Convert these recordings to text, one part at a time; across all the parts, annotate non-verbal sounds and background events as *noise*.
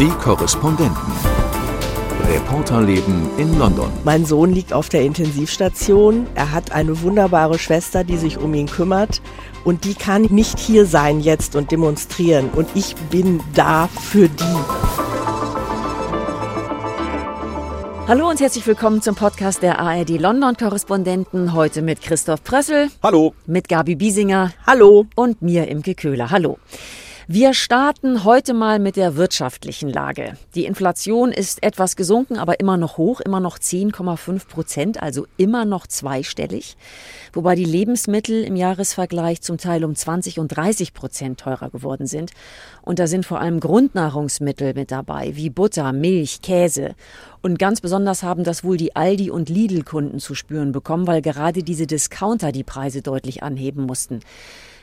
Die Korrespondenten. Reporterleben in London. Mein Sohn liegt auf der Intensivstation. Er hat eine wunderbare Schwester, die sich um ihn kümmert. Und die kann nicht hier sein jetzt und demonstrieren. Und ich bin da für die. Hallo und herzlich willkommen zum Podcast der ARD London Korrespondenten. Heute mit Christoph Prössel. Hallo. Mit Gabi Biesinger. Hallo. Und mir, Imke Köhler. Hallo. Wir starten heute mal mit der wirtschaftlichen Lage. Die Inflation ist etwas gesunken, aber immer noch hoch, immer noch 10,5 Prozent, also immer noch zweistellig. Wobei die Lebensmittel im Jahresvergleich zum Teil um 20 und 30 Prozent teurer geworden sind. Und da sind vor allem Grundnahrungsmittel mit dabei, wie Butter, Milch, Käse. Und ganz besonders haben das wohl die Aldi- und Lidl-Kunden zu spüren bekommen, weil gerade diese Discounter die Preise deutlich anheben mussten.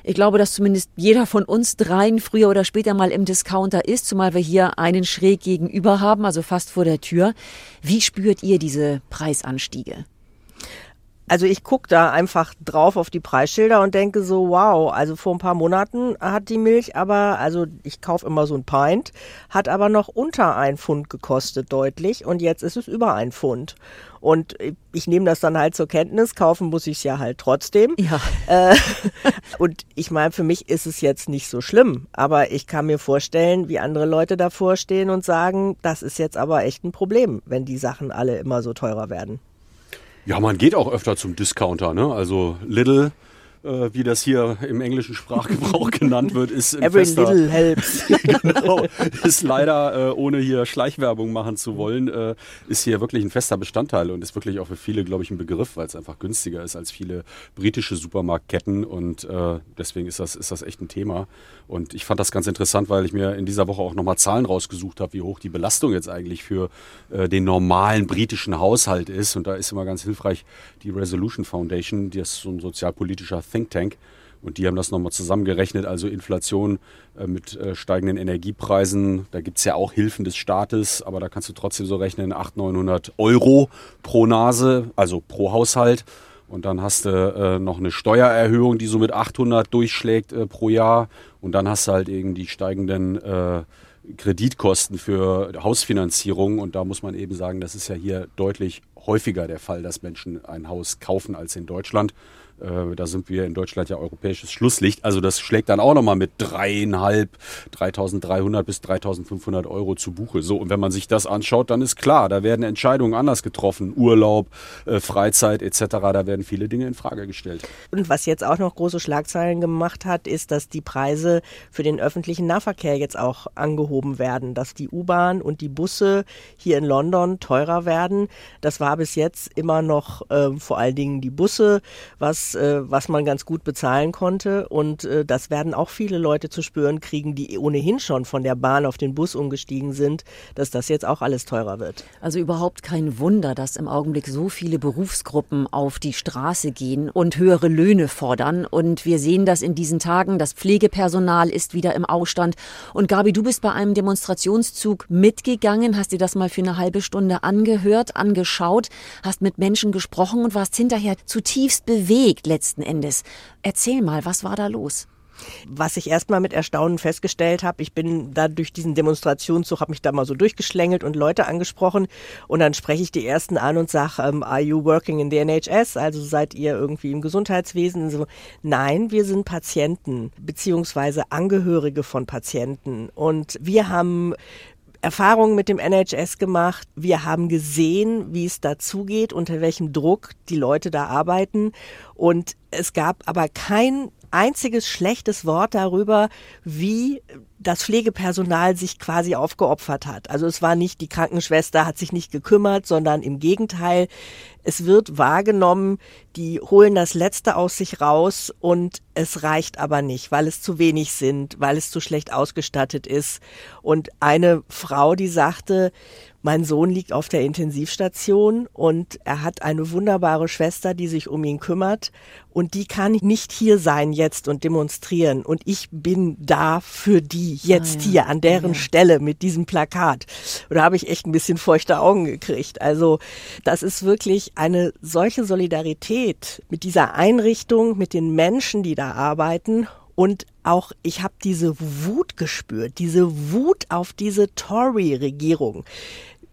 Ich glaube, dass zumindest jeder von uns dreien früher oder später mal im Discounter ist, zumal wir hier einen schräg gegenüber haben, also fast vor der Tür. Wie spürt ihr diese Preisanstiege? Also ich gucke da einfach drauf auf die Preisschilder und denke so, wow, also vor ein paar Monaten hat die Milch aber, also ich kaufe immer so ein Pint, hat aber noch unter ein Pfund gekostet deutlich und jetzt ist es über ein Pfund. Und ich nehme das dann halt zur Kenntnis, kaufen muss ich es ja halt trotzdem. Ja. Äh, *laughs* und ich meine, für mich ist es jetzt nicht so schlimm, aber ich kann mir vorstellen, wie andere Leute davor stehen und sagen, das ist jetzt aber echt ein Problem, wenn die Sachen alle immer so teurer werden. Ja, man geht auch öfter zum Discounter, ne? Also Lidl, äh, wie das hier im englischen Sprachgebrauch *laughs* genannt wird, ist ein Every fester, little helps. *laughs* genau, ist leider, äh, ohne hier Schleichwerbung machen zu wollen, äh, ist hier wirklich ein fester Bestandteil und ist wirklich auch für viele, glaube ich, ein Begriff, weil es einfach günstiger ist als viele britische Supermarktketten und äh, deswegen ist das, ist das echt ein Thema. Und ich fand das ganz interessant, weil ich mir in dieser Woche auch nochmal Zahlen rausgesucht habe, wie hoch die Belastung jetzt eigentlich für äh, den normalen britischen Haushalt ist. Und da ist immer ganz hilfreich die Resolution Foundation, die ist so ein sozialpolitischer Think Tank. Und die haben das nochmal zusammengerechnet, also Inflation äh, mit äh, steigenden Energiepreisen. Da gibt es ja auch Hilfen des Staates, aber da kannst du trotzdem so rechnen, 800, 900 Euro pro Nase, also pro Haushalt. Und dann hast du äh, noch eine Steuererhöhung, die so mit 800 durchschlägt äh, pro Jahr. Und dann hast du halt eben die steigenden äh, Kreditkosten für Hausfinanzierung. Und da muss man eben sagen, das ist ja hier deutlich häufiger der Fall, dass Menschen ein Haus kaufen als in Deutschland. Äh, da sind wir in Deutschland ja europäisches Schlusslicht. Also das schlägt dann auch nochmal mit dreieinhalb, 3.300 bis 3.500 Euro zu Buche. So, und wenn man sich das anschaut, dann ist klar, da werden Entscheidungen anders getroffen. Urlaub, äh, Freizeit etc., da werden viele Dinge in Frage gestellt. Und was jetzt auch noch große Schlagzeilen gemacht hat, ist, dass die Preise für den öffentlichen Nahverkehr jetzt auch angehoben werden, dass die U-Bahn und die Busse hier in London teurer werden. Das war bis jetzt immer noch äh, vor allen Dingen die Busse, was äh, was man ganz gut bezahlen konnte. Und äh, das werden auch viele Leute zu spüren kriegen, die ohnehin schon von der Bahn auf den Bus umgestiegen sind, dass das jetzt auch alles teurer wird. Also überhaupt kein Wunder, dass im Augenblick so viele Berufsgruppen auf die Straße gehen und höhere Löhne fordern. Und wir sehen das in diesen Tagen. Das Pflegepersonal ist wieder im Ausstand. Und Gabi, du bist bei einem Demonstrationszug mitgegangen, hast dir das mal für eine halbe Stunde angehört, angeschaut, hast mit Menschen gesprochen und warst hinterher zutiefst bewegt letzten Endes. Erzähl mal, was war da los? Was ich erstmal mit Erstaunen festgestellt habe, ich bin da durch diesen Demonstrationszug, habe mich da mal so durchgeschlängelt und Leute angesprochen und dann spreche ich die ersten an und sage, um, are you working in the NHS? Also seid ihr irgendwie im Gesundheitswesen? So, nein, wir sind Patienten beziehungsweise Angehörige von Patienten und wir haben Erfahrungen mit dem NHS gemacht. Wir haben gesehen, wie es dazugeht, unter welchem Druck die Leute da arbeiten. Und es gab aber kein einziges schlechtes Wort darüber, wie das Pflegepersonal sich quasi aufgeopfert hat. Also es war nicht, die Krankenschwester hat sich nicht gekümmert, sondern im Gegenteil, es wird wahrgenommen, die holen das Letzte aus sich raus und es reicht aber nicht, weil es zu wenig sind, weil es zu schlecht ausgestattet ist. Und eine Frau, die sagte, mein Sohn liegt auf der Intensivstation und er hat eine wunderbare Schwester, die sich um ihn kümmert und die kann nicht hier sein jetzt und demonstrieren und ich bin da für die jetzt ah, ja. hier an deren ja. Stelle mit diesem Plakat. Und da habe ich echt ein bisschen feuchte Augen gekriegt. Also das ist wirklich eine solche Solidarität mit dieser Einrichtung, mit den Menschen, die da arbeiten Und auch ich habe diese Wut gespürt, diese Wut auf diese Tory-Regierung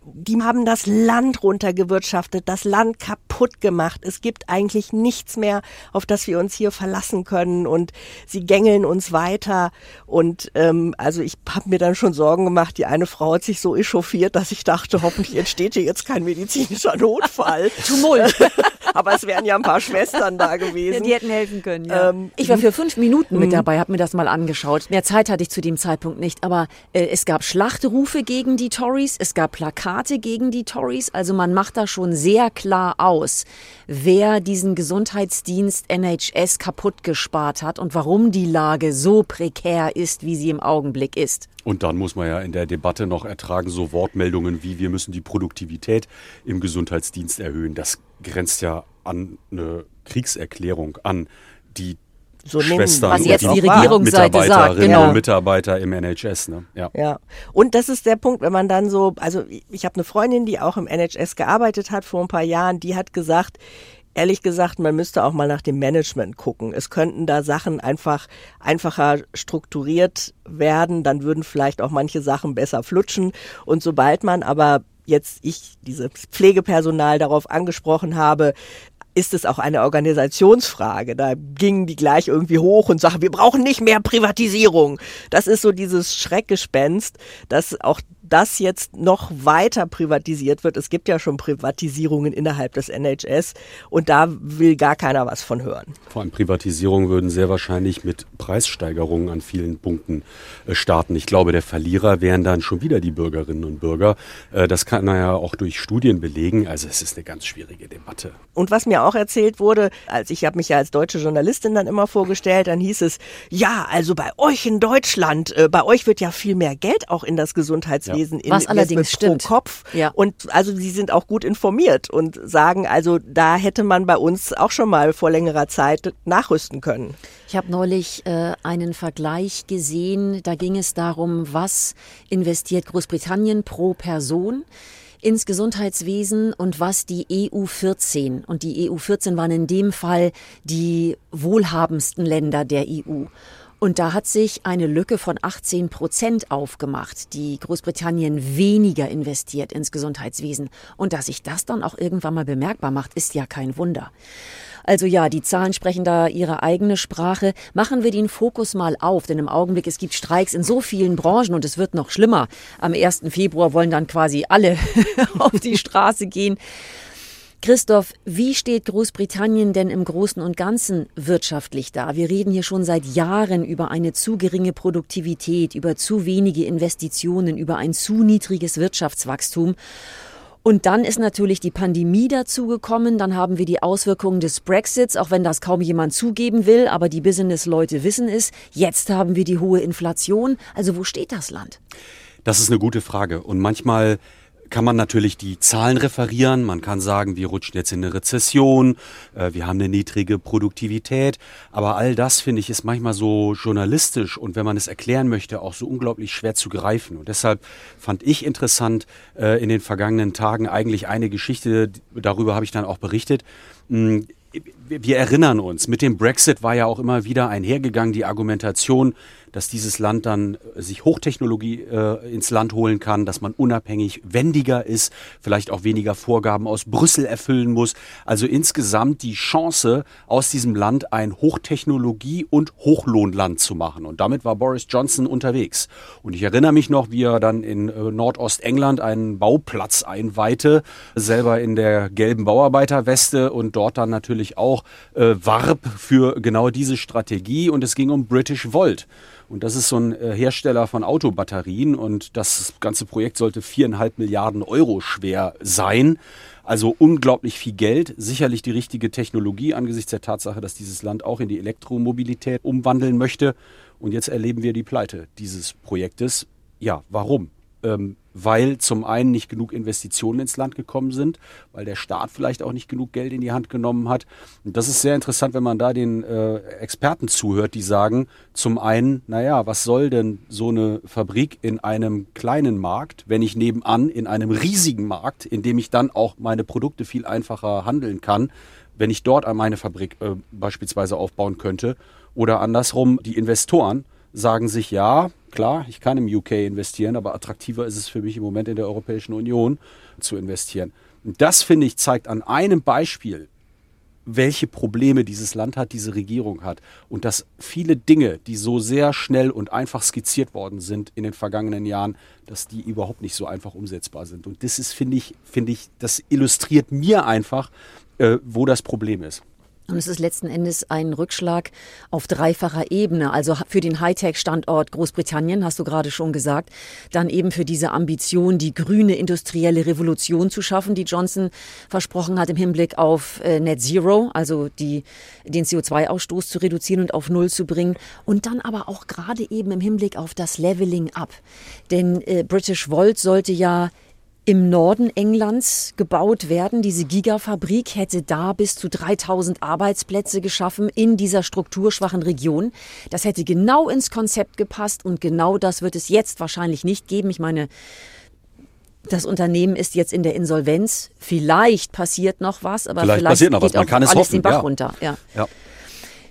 die haben das Land runtergewirtschaftet, das Land kaputt gemacht. Es gibt eigentlich nichts mehr, auf das wir uns hier verlassen können und sie gängeln uns weiter. Und ähm, also ich habe mir dann schon Sorgen gemacht. Die eine Frau hat sich so echauffiert, dass ich dachte, hoffentlich entsteht hier jetzt kein medizinischer Notfall. *laughs* Tumult. *laughs* Aber es wären ja ein paar Schwestern da gewesen. Ja, die hätten helfen können. Ja. Ähm, ich war für fünf Minuten mit mhm. dabei, habe mir das mal angeschaut. Mehr Zeit hatte ich zu dem Zeitpunkt nicht. Aber äh, es gab Schlachtrufe gegen die Tories, es gab Plakate Plakate gegen die Tories. Also man macht da schon sehr klar aus, wer diesen Gesundheitsdienst NHS kaputt gespart hat und warum die Lage so prekär ist, wie sie im Augenblick ist. Und dann muss man ja in der Debatte noch ertragen, so Wortmeldungen wie wir müssen die Produktivität im Gesundheitsdienst erhöhen. Das grenzt ja an eine Kriegserklärung an, die so Schwestern was jetzt die Regierungsseite sagt, genau. und Mitarbeiter im NHS. Ne? Ja. ja, und das ist der Punkt, wenn man dann so, also ich habe eine Freundin, die auch im NHS gearbeitet hat vor ein paar Jahren, die hat gesagt, ehrlich gesagt, man müsste auch mal nach dem Management gucken. Es könnten da Sachen einfach einfacher strukturiert werden, dann würden vielleicht auch manche Sachen besser flutschen. Und sobald man aber jetzt ich dieses Pflegepersonal darauf angesprochen habe, ist es auch eine Organisationsfrage. Da gingen die gleich irgendwie hoch und sagen, wir brauchen nicht mehr Privatisierung. Das ist so dieses Schreckgespenst, dass auch das jetzt noch weiter privatisiert wird. Es gibt ja schon Privatisierungen innerhalb des NHS und da will gar keiner was von hören. Vor allem Privatisierungen würden sehr wahrscheinlich mit Preissteigerungen an vielen Punkten äh, starten. Ich glaube, der Verlierer wären dann schon wieder die Bürgerinnen und Bürger. Äh, das kann er ja auch durch Studien belegen. Also es ist eine ganz schwierige Debatte. Und was mir auch erzählt wurde, als ich habe mich ja als deutsche Journalistin dann immer vorgestellt, dann hieß es, ja, also bei euch in Deutschland, äh, bei euch wird ja viel mehr Geld auch in das Gesundheitswesen in Was allerdings stimmt. Kopf. Ja. Und also sie sind auch gut informiert und sagen, also da hätte man bei uns auch schon mal vor längerer Zeit nachrüsten können. Ich habe neulich äh, einen Vergleich gesehen, da ging es darum, was investiert Großbritannien pro Person ins Gesundheitswesen und was die EU 14 und die EU 14 waren in dem Fall die wohlhabendsten Länder der EU. Und da hat sich eine Lücke von 18 Prozent aufgemacht, die Großbritannien weniger investiert ins Gesundheitswesen. Und dass sich das dann auch irgendwann mal bemerkbar macht, ist ja kein Wunder. Also ja, die Zahlen sprechen da ihre eigene Sprache. Machen wir den Fokus mal auf, denn im Augenblick es gibt Streiks in so vielen Branchen und es wird noch schlimmer. Am 1. Februar wollen dann quasi alle *laughs* auf die Straße gehen. Christoph, wie steht Großbritannien denn im Großen und Ganzen wirtschaftlich da? Wir reden hier schon seit Jahren über eine zu geringe Produktivität, über zu wenige Investitionen, über ein zu niedriges Wirtschaftswachstum. Und dann ist natürlich die Pandemie dazugekommen. Dann haben wir die Auswirkungen des Brexits, auch wenn das kaum jemand zugeben will, aber die Business-Leute wissen es. Jetzt haben wir die hohe Inflation. Also wo steht das Land? Das ist eine gute Frage. Und manchmal kann man natürlich die Zahlen referieren. Man kann sagen, wir rutschen jetzt in eine Rezession, äh, wir haben eine niedrige Produktivität. Aber all das, finde ich, ist manchmal so journalistisch und wenn man es erklären möchte, auch so unglaublich schwer zu greifen. Und deshalb fand ich interessant äh, in den vergangenen Tagen eigentlich eine Geschichte, darüber habe ich dann auch berichtet. Hm, wir erinnern uns, mit dem Brexit war ja auch immer wieder einhergegangen die Argumentation, dass dieses Land dann äh, sich Hochtechnologie äh, ins Land holen kann, dass man unabhängig wendiger ist, vielleicht auch weniger Vorgaben aus Brüssel erfüllen muss. Also insgesamt die Chance, aus diesem Land ein Hochtechnologie- und Hochlohnland zu machen. Und damit war Boris Johnson unterwegs. Und ich erinnere mich noch, wie er dann in äh, Nordostengland einen Bauplatz einweihte, selber in der gelben Bauarbeiterweste und dort dann natürlich auch äh, warb für genau diese Strategie. Und es ging um British Volt. Und das ist so ein äh, Hersteller von Autobatterien und das ganze Projekt sollte viereinhalb Milliarden Euro schwer sein. Also unglaublich viel Geld, sicherlich die richtige Technologie angesichts der Tatsache, dass dieses Land auch in die Elektromobilität umwandeln möchte. Und jetzt erleben wir die Pleite dieses Projektes. Ja, warum? Ähm, weil zum einen nicht genug Investitionen ins Land gekommen sind, weil der Staat vielleicht auch nicht genug Geld in die Hand genommen hat. Und das ist sehr interessant, wenn man da den äh, Experten zuhört, die sagen, zum einen, naja, was soll denn so eine Fabrik in einem kleinen Markt, wenn ich nebenan in einem riesigen Markt, in dem ich dann auch meine Produkte viel einfacher handeln kann, wenn ich dort an meine Fabrik äh, beispielsweise aufbauen könnte. Oder andersrum, die Investoren sagen sich, ja, klar, ich kann im UK investieren, aber attraktiver ist es für mich im Moment in der Europäischen Union zu investieren. Und das, finde ich, zeigt an einem Beispiel, welche Probleme dieses Land hat, diese Regierung hat. Und dass viele Dinge, die so sehr schnell und einfach skizziert worden sind in den vergangenen Jahren, dass die überhaupt nicht so einfach umsetzbar sind. Und das ist, finde ich, finde ich, das illustriert mir einfach, äh, wo das Problem ist. Und es ist letzten Endes ein Rückschlag auf dreifacher Ebene. Also für den Hightech-Standort Großbritannien, hast du gerade schon gesagt, dann eben für diese Ambition, die grüne industrielle Revolution zu schaffen, die Johnson versprochen hat im Hinblick auf äh, Net Zero, also die, den CO2-Ausstoß zu reduzieren und auf Null zu bringen. Und dann aber auch gerade eben im Hinblick auf das Leveling Up. Denn äh, British Volt sollte ja im Norden Englands gebaut werden. Diese Gigafabrik hätte da bis zu 3000 Arbeitsplätze geschaffen in dieser strukturschwachen Region. Das hätte genau ins Konzept gepasst und genau das wird es jetzt wahrscheinlich nicht geben. Ich meine, das Unternehmen ist jetzt in der Insolvenz. Vielleicht passiert noch was, aber vielleicht, vielleicht passiert noch was. Man kann es hoffen. den Bach ja. runter. Ja. ja.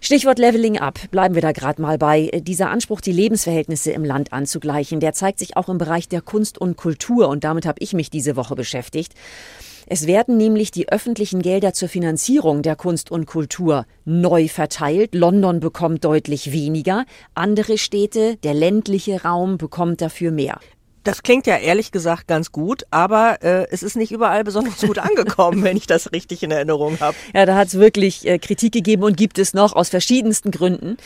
Stichwort Leveling Up. Bleiben wir da gerade mal bei. Dieser Anspruch, die Lebensverhältnisse im Land anzugleichen, der zeigt sich auch im Bereich der Kunst und Kultur. Und damit habe ich mich diese Woche beschäftigt. Es werden nämlich die öffentlichen Gelder zur Finanzierung der Kunst und Kultur neu verteilt. London bekommt deutlich weniger. Andere Städte, der ländliche Raum bekommt dafür mehr. Das klingt ja ehrlich gesagt ganz gut, aber äh, es ist nicht überall besonders gut *laughs* angekommen, wenn ich das richtig in Erinnerung habe. Ja, da hat es wirklich äh, Kritik gegeben und gibt es noch aus verschiedensten Gründen,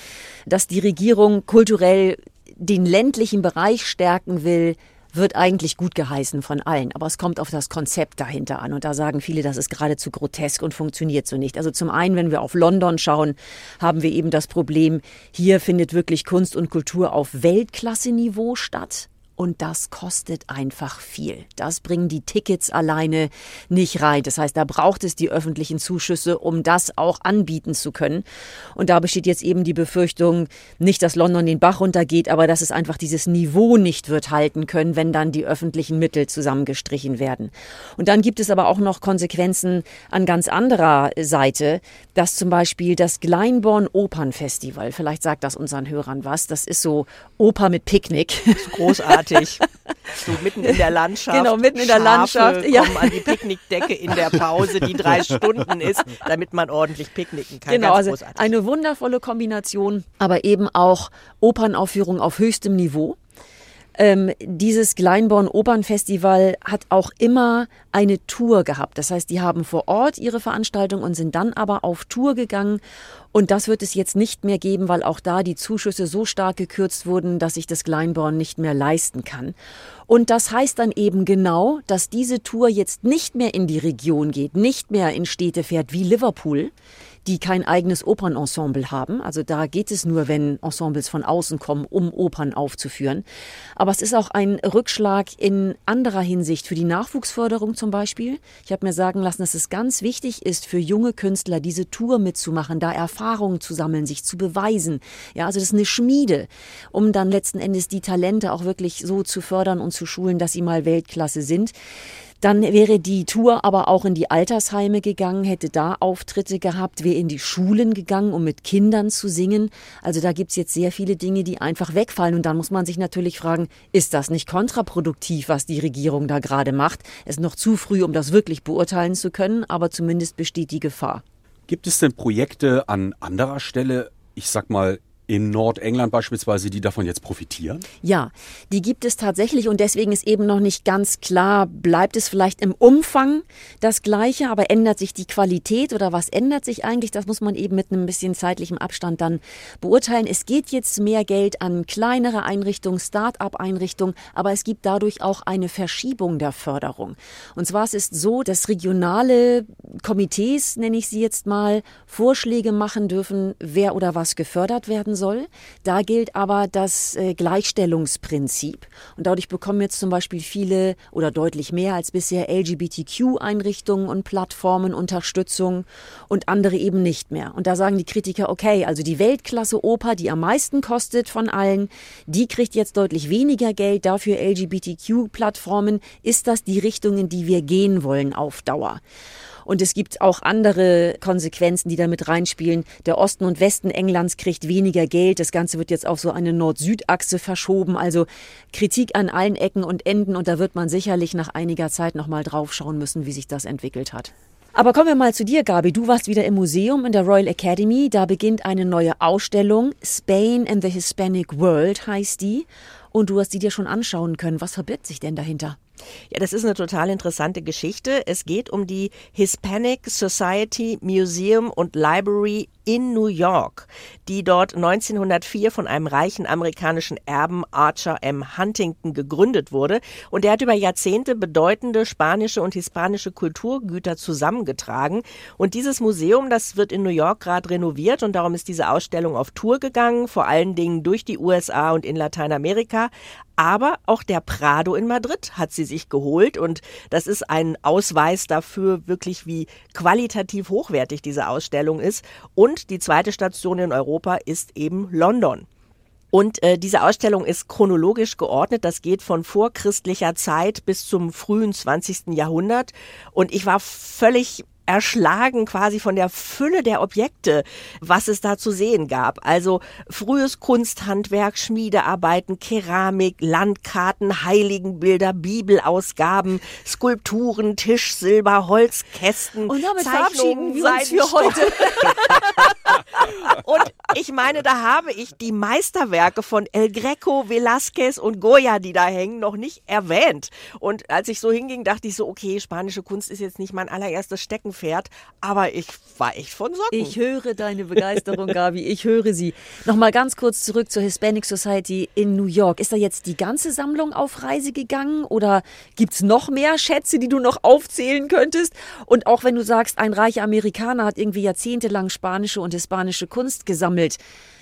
dass die Regierung kulturell den ländlichen Bereich stärken will, wird eigentlich gut geheißen von allen. Aber es kommt auf das Konzept dahinter an. Und da sagen viele, das ist geradezu grotesk und funktioniert so nicht. Also zum einen, wenn wir auf London schauen, haben wir eben das Problem, hier findet wirklich Kunst und Kultur auf Weltklasse-Niveau statt. Und das kostet einfach viel. Das bringen die Tickets alleine nicht rein. Das heißt, da braucht es die öffentlichen Zuschüsse, um das auch anbieten zu können. Und da besteht jetzt eben die Befürchtung, nicht, dass London den Bach runtergeht, aber dass es einfach dieses Niveau nicht wird halten können, wenn dann die öffentlichen Mittel zusammengestrichen werden. Und dann gibt es aber auch noch Konsequenzen an ganz anderer Seite, dass zum Beispiel das Glyndebourne Opernfestival, vielleicht sagt das unseren Hörern was, das ist so Oper mit Picknick. Großartig großartig. *laughs* So mitten in der Landschaft. Genau, mitten in der Schafe Landschaft. Ja. kommen an die Picknickdecke in der Pause, die drei *laughs* Stunden ist, damit man ordentlich picknicken kann. Genau, also eine wundervolle Kombination, aber eben auch Opernaufführung auf höchstem Niveau. Ähm, dieses Glyndebourne Opernfestival hat auch immer eine Tour gehabt. Das heißt, die haben vor Ort ihre Veranstaltung und sind dann aber auf Tour gegangen. Und das wird es jetzt nicht mehr geben, weil auch da die Zuschüsse so stark gekürzt wurden, dass sich das Glyndebourne nicht mehr leisten kann. Und das heißt dann eben genau, dass diese Tour jetzt nicht mehr in die Region geht, nicht mehr in Städte fährt wie Liverpool, die kein eigenes Opernensemble haben. Also da geht es nur, wenn Ensembles von außen kommen, um Opern aufzuführen. Aber es ist auch ein Rückschlag in anderer Hinsicht für die Nachwuchsförderung zum Beispiel. Ich habe mir sagen lassen, dass es ganz wichtig ist für junge Künstler, diese Tour mitzumachen, da Erfahrungen zu sammeln, sich zu beweisen. Ja, also das ist eine Schmiede, um dann letzten Endes die Talente auch wirklich so zu fördern und zu schulen, dass sie mal Weltklasse sind. Dann wäre die Tour aber auch in die Altersheime gegangen, hätte da Auftritte gehabt, wäre in die Schulen gegangen, um mit Kindern zu singen. Also da gibt's jetzt sehr viele Dinge, die einfach wegfallen. Und dann muss man sich natürlich fragen, ist das nicht kontraproduktiv, was die Regierung da gerade macht? Es ist noch zu früh, um das wirklich beurteilen zu können, aber zumindest besteht die Gefahr. Gibt es denn Projekte an anderer Stelle, ich sag mal, in Nordengland beispielsweise, die davon jetzt profitieren? Ja, die gibt es tatsächlich und deswegen ist eben noch nicht ganz klar, bleibt es vielleicht im Umfang das Gleiche, aber ändert sich die Qualität oder was ändert sich eigentlich? Das muss man eben mit einem bisschen zeitlichem Abstand dann beurteilen. Es geht jetzt mehr Geld an kleinere Einrichtungen, Start-up-Einrichtungen, aber es gibt dadurch auch eine Verschiebung der Förderung. Und zwar es ist so, dass regionale Komitees, nenne ich sie jetzt mal, Vorschläge machen dürfen, wer oder was gefördert werden soll. Da gilt aber das äh, Gleichstellungsprinzip. Und dadurch bekommen jetzt zum Beispiel viele oder deutlich mehr als bisher LGBTQ-Einrichtungen und Plattformen Unterstützung und andere eben nicht mehr. Und da sagen die Kritiker, okay, also die Weltklasse-Oper, die am meisten kostet von allen, die kriegt jetzt deutlich weniger Geld, dafür LGBTQ-Plattformen. Ist das die Richtung, in die wir gehen wollen auf Dauer? Und es gibt auch andere Konsequenzen, die damit reinspielen. Der Osten und Westen Englands kriegt weniger Geld. Das Ganze wird jetzt auf so eine Nord-Süd-Achse verschoben. Also Kritik an allen Ecken und Enden. Und da wird man sicherlich nach einiger Zeit nochmal drauf schauen müssen, wie sich das entwickelt hat. Aber kommen wir mal zu dir, Gabi. Du warst wieder im Museum in der Royal Academy. Da beginnt eine neue Ausstellung. Spain and the Hispanic World heißt die. Und du hast sie dir schon anschauen können. Was verbirgt sich denn dahinter? Ja, das ist eine total interessante Geschichte. Es geht um die Hispanic Society Museum und Library in New York, die dort 1904 von einem reichen amerikanischen Erben Archer M. Huntington gegründet wurde. Und der hat über Jahrzehnte bedeutende spanische und hispanische Kulturgüter zusammengetragen. Und dieses Museum, das wird in New York gerade renoviert und darum ist diese Ausstellung auf Tour gegangen, vor allen Dingen durch die USA und in Lateinamerika. Aber auch der Prado in Madrid hat sie sich geholt und das ist ein Ausweis dafür wirklich, wie qualitativ hochwertig diese Ausstellung ist. Und die zweite Station in Europa ist eben London. Und äh, diese Ausstellung ist chronologisch geordnet. Das geht von vorchristlicher Zeit bis zum frühen 20. Jahrhundert. Und ich war völlig erschlagen quasi von der Fülle der Objekte, was es da zu sehen gab. Also frühes Kunsthandwerk, Schmiedearbeiten, Keramik, Landkarten, Heiligenbilder, Bibelausgaben, Skulpturen, Tischsilber, Holzkästen. Und damit verabschieden wir uns für heute. *laughs* und ich meine, da habe ich die Meisterwerke von El Greco, Velázquez und Goya, die da hängen, noch nicht erwähnt. Und als ich so hinging, dachte ich so, okay, spanische Kunst ist jetzt nicht mein allererstes Stecken fährt, aber ich war echt von Socken. Ich höre deine Begeisterung, Gabi, ich höre sie. Nochmal ganz kurz zurück zur Hispanic Society in New York. Ist da jetzt die ganze Sammlung auf Reise gegangen oder gibt es noch mehr Schätze, die du noch aufzählen könntest? Und auch wenn du sagst, ein reicher Amerikaner hat irgendwie jahrzehntelang spanische und hispanische Kunst gesammelt.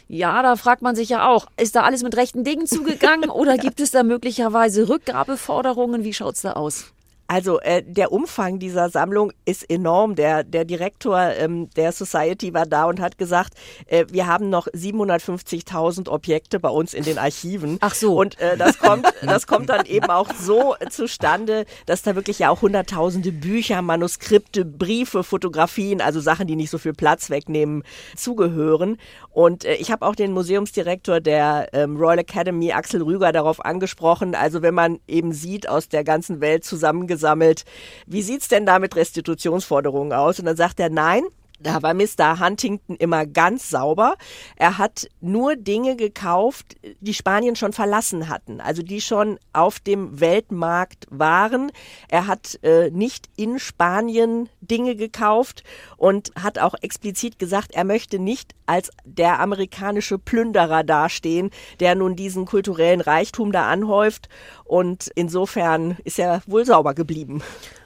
Ja, da fragt man sich ja auch, ist da alles mit rechten Dingen zugegangen *laughs* oder gibt es da möglicherweise Rückgabeforderungen? Wie schaut es da aus? Also äh, der Umfang dieser Sammlung ist enorm. Der, der Direktor ähm, der Society war da und hat gesagt, äh, wir haben noch 750.000 Objekte bei uns in den Archiven. Ach so. Und äh, das, kommt, *laughs* das kommt dann eben auch so zustande, dass da wirklich ja auch hunderttausende Bücher, Manuskripte, Briefe, Fotografien, also Sachen, die nicht so viel Platz wegnehmen, zugehören. Und äh, ich habe auch den Museumsdirektor der ähm, Royal Academy, Axel Rüger, darauf angesprochen. Also wenn man eben sieht, aus der ganzen Welt zusammen gesammelt. Wie sieht's denn da mit Restitutionsforderungen aus? Und dann sagt er, nein, da war Mr. Huntington immer ganz sauber. Er hat nur Dinge gekauft, die Spanien schon verlassen hatten, also die schon auf dem Weltmarkt waren. Er hat äh, nicht in Spanien Dinge gekauft und hat auch explizit gesagt, er möchte nicht als der amerikanische Plünderer dastehen, der nun diesen kulturellen Reichtum da anhäuft. Und insofern ist er wohl sauber geblieben.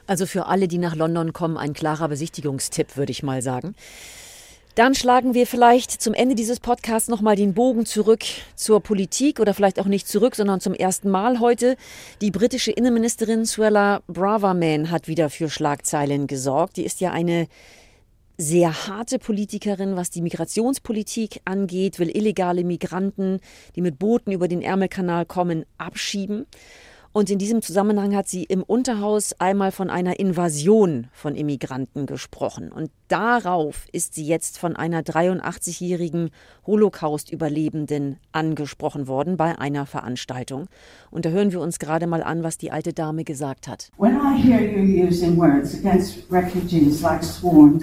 Also für alle, die nach London kommen, ein klarer Besichtigungstipp, würde ich mal sagen. Dann schlagen wir vielleicht zum Ende dieses Podcasts nochmal den Bogen zurück zur Politik oder vielleicht auch nicht zurück, sondern zum ersten Mal heute. Die britische Innenministerin Suella Braverman hat wieder für Schlagzeilen gesorgt. Die ist ja eine sehr harte Politikerin, was die Migrationspolitik angeht, will illegale Migranten, die mit Booten über den Ärmelkanal kommen, abschieben. Und in diesem Zusammenhang hat sie im Unterhaus einmal von einer Invasion von Immigranten gesprochen. Und darauf ist sie jetzt von einer 83-jährigen Holocaust-Überlebenden angesprochen worden bei einer Veranstaltung. Und da hören wir uns gerade mal an, was die alte Dame gesagt hat.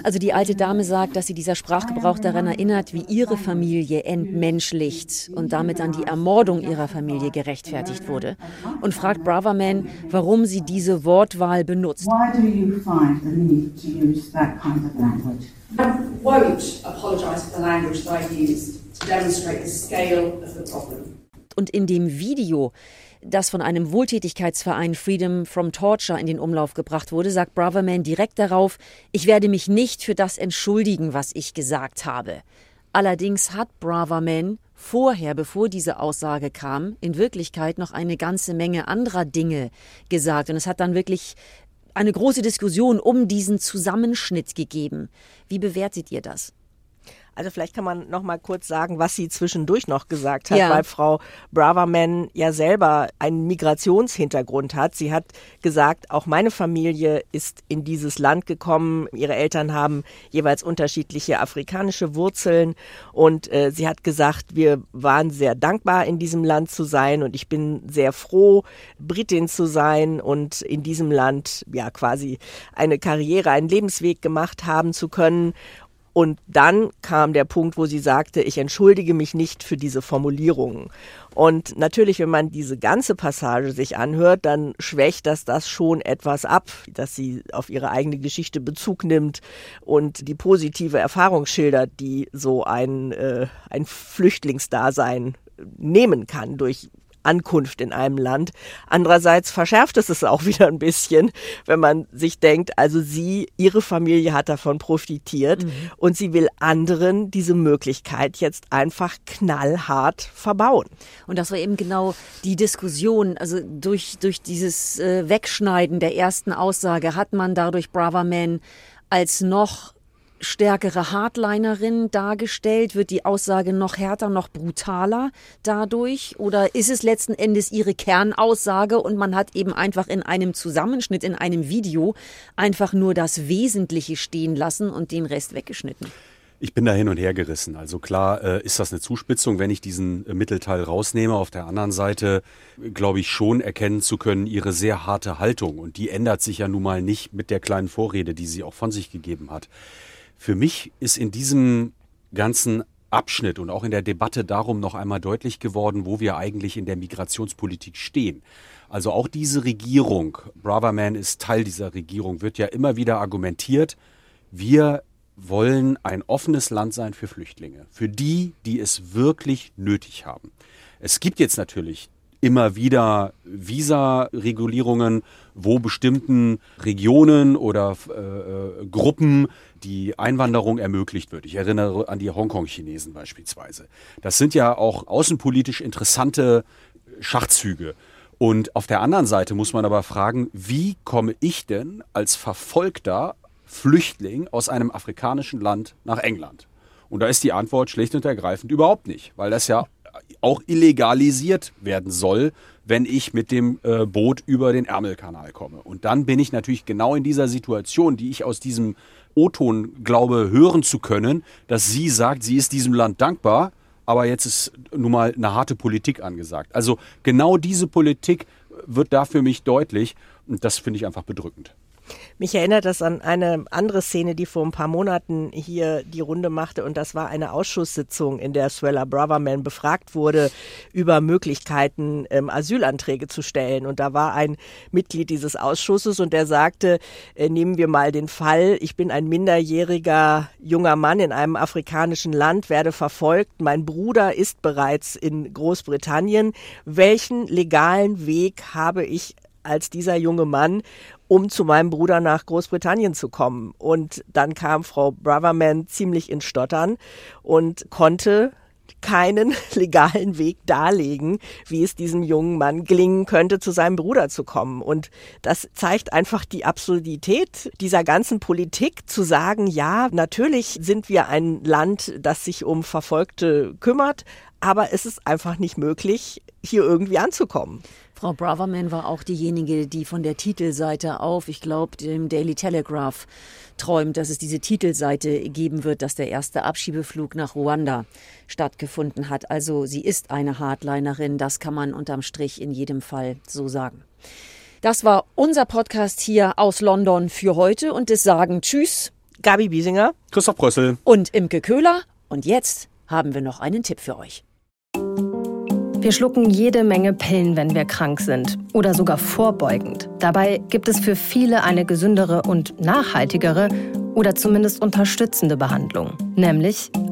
Also die alte Dame sagt, dass sie dieser Sprachgebrauch daran erinnert, wie ihre Familie entmenschlicht und damit an die Ermordung ihrer Familie gerechtfertigt wurde. Und fragt Braverman, warum sie diese Wortwahl benutzt. Why do you find the need to use that kind of language? I won't apologize for the language that I used to demonstrate the scale of the problem. Und in dem Video, das von einem Wohltätigkeitsverein Freedom from Torture in den Umlauf gebracht wurde, sagt Braverman direkt darauf, ich werde mich nicht für das entschuldigen, was ich gesagt habe. Allerdings hat Braverman vorher, bevor diese Aussage kam, in Wirklichkeit noch eine ganze Menge anderer Dinge gesagt. Und es hat dann wirklich eine große Diskussion um diesen Zusammenschnitt gegeben. Wie bewertet ihr das? Also vielleicht kann man noch mal kurz sagen, was sie zwischendurch noch gesagt hat, Ja. weil Frau Braverman ja selber einen Migrationshintergrund hat. Sie hat gesagt, auch meine Familie ist in dieses Land gekommen. Ihre Eltern haben jeweils unterschiedliche afrikanische Wurzeln und äh, sie hat gesagt, wir waren sehr dankbar in diesem Land zu sein und ich bin sehr froh, Britin zu sein und in diesem Land ja quasi eine Karriere, einen Lebensweg gemacht haben zu können. Und dann kam der Punkt, wo sie sagte, ich entschuldige mich nicht für diese Formulierungen. Und natürlich, wenn man diese ganze Passage sich anhört, dann schwächt das das schon etwas ab, dass sie auf ihre eigene Geschichte Bezug nimmt und die positive Erfahrung schildert, die so ein, äh, ein Flüchtlingsdasein nehmen kann durch Ankunft in einem Land. Andererseits verschärft es es auch *laughs* wieder ein bisschen, wenn man sich denkt, also sie, ihre Familie hat davon profitiert und sie will anderen diese Möglichkeit jetzt einfach knallhart verbauen. Und das war eben genau die Diskussion. Also durch, durch dieses äh, Wegschneiden der ersten Aussage hat man dadurch Braverman als noch stärkere Hardlinerin dargestellt? Wird die Aussage noch härter, noch brutaler dadurch? Oder ist es letzten Endes ihre Kernaussage und man hat eben einfach in einem Zusammenschnitt, in einem Video einfach nur das Wesentliche stehen lassen und den Rest weggeschnitten? Ich bin da hin und her gerissen. Also klar äh, ist das eine Zuspitzung, wenn ich diesen äh, Mittelteil rausnehme. Auf der anderen Seite äh, glaube ich schon erkennen zu können, ihre sehr harte Haltung. Und die ändert sich ja nun mal nicht mit der kleinen Vorrede, die sie auch von sich gegeben hat. Für mich ist in diesem ganzen Abschnitt und auch in der Debatte darum noch einmal deutlich geworden, wo wir eigentlich in der Migrationspolitik stehen. Also auch diese Regierung, Braverman ist Teil dieser Regierung, wird ja immer wieder argumentiert, wir wollen ein offenes Land sein für Flüchtlinge, für die, die es wirklich nötig haben. Es gibt jetzt natürlich immer wieder Visa-Regulierungen, wo bestimmten Regionen oder äh, äh, Gruppen die Einwanderung ermöglicht wird. Ich erinnere an die Hongkong-Chinesen beispielsweise. Das sind ja auch außenpolitisch interessante Schachzüge. Und auf der anderen Seite muss man aber fragen, wie komme ich denn als verfolgter Flüchtling aus einem afrikanischen Land nach England? Und da ist die Antwort schlicht und ergreifend überhaupt nicht, weil das ja auch illegalisiert werden soll, wenn ich mit dem äh, Boot über den Ärmelkanal komme. Und dann bin ich natürlich genau in dieser Situation, die ich aus diesem O-Ton glaube hören zu können, dass sie sagt, sie ist diesem Land dankbar, aber jetzt ist nun mal eine harte Politik angesagt. Also genau diese Politik wird da für mich deutlich und das finde ich einfach bedrückend. Mich erinnert das an eine andere Szene, die vor ein paar Monaten hier die Runde machte und das war eine Ausschusssitzung, in der Swella Braverman befragt wurde über Möglichkeiten, ähm, Asylanträge zu stellen. Und da war ein Mitglied dieses Ausschusses und der sagte, äh, nehmen wir mal den Fall, ich bin ein minderjähriger junger Mann in einem afrikanischen Land, werde verfolgt, mein Bruder ist bereits in Großbritannien. Welchen legalen Weg habe ich als dieser junge Mann, um zu meinem Bruder nach Großbritannien zu kommen. Und dann kam Frau Braverman ziemlich in Stottern und konnte keinen *laughs* legalen Weg darlegen, wie es diesem jungen Mann gelingen könnte, zu seinem Bruder zu kommen. Und das zeigt einfach die Absurdität dieser ganzen Politik, zu sagen, ja, natürlich sind wir ein Land, das sich um Verfolgte kümmert, aber es ist einfach nicht möglich, hier irgendwie anzukommen. Frau Braverman war auch diejenige, die von der Titelseite auf, ich glaube, dem Daily Telegraph träumt, dass es diese Titelseite geben wird, dass der erste Abschiebeflug nach Ruanda stattgefunden hat. Also sie ist eine Hardlinerin, das kann man unterm Strich in jedem Fall so sagen. Das war unser Podcast hier aus London für heute und es sagen Tschüss Gabi Biesinger. Christoph Brössel. und Imke Köhler. Und jetzt haben wir noch einen Tipp für euch. Wir schlucken jede Menge Pillen, wenn wir krank sind oder sogar vorbeugend. Dabei gibt es für viele eine gesündere und nachhaltigere oder zumindest unterstützende Behandlung, nämlich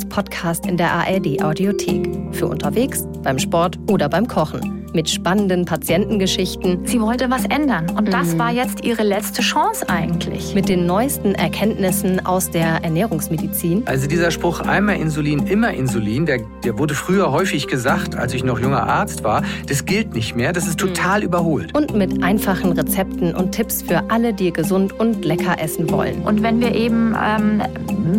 als Podcast in der ARD Audiothek. Für unterwegs, beim Sport oder beim Kochen mit spannenden Patientengeschichten. Sie wollte was ändern und das mhm. war jetzt ihre letzte Chance eigentlich. Mit den neuesten Erkenntnissen aus der Ernährungsmedizin. Also dieser Spruch einmal Insulin, immer Insulin, der, der wurde früher häufig gesagt, als ich noch junger Arzt war. Das gilt nicht mehr, das ist mhm. total überholt. Und mit einfachen Rezepten und Tipps für alle, die gesund und lecker essen wollen. Und wenn wir eben ähm,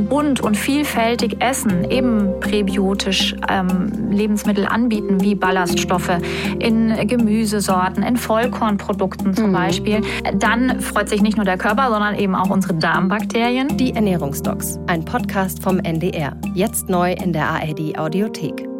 bunt und vielfältig essen, eben präbiotisch ähm, Lebensmittel anbieten, wie Ballaststoffe, in Gemüsesorten, in Vollkornprodukten zum mhm. Beispiel, dann freut sich nicht nur der Körper, sondern eben auch unsere Darmbakterien. Die Ernährungsdocs, ein Podcast vom NDR. Jetzt neu in der ARD Audiothek.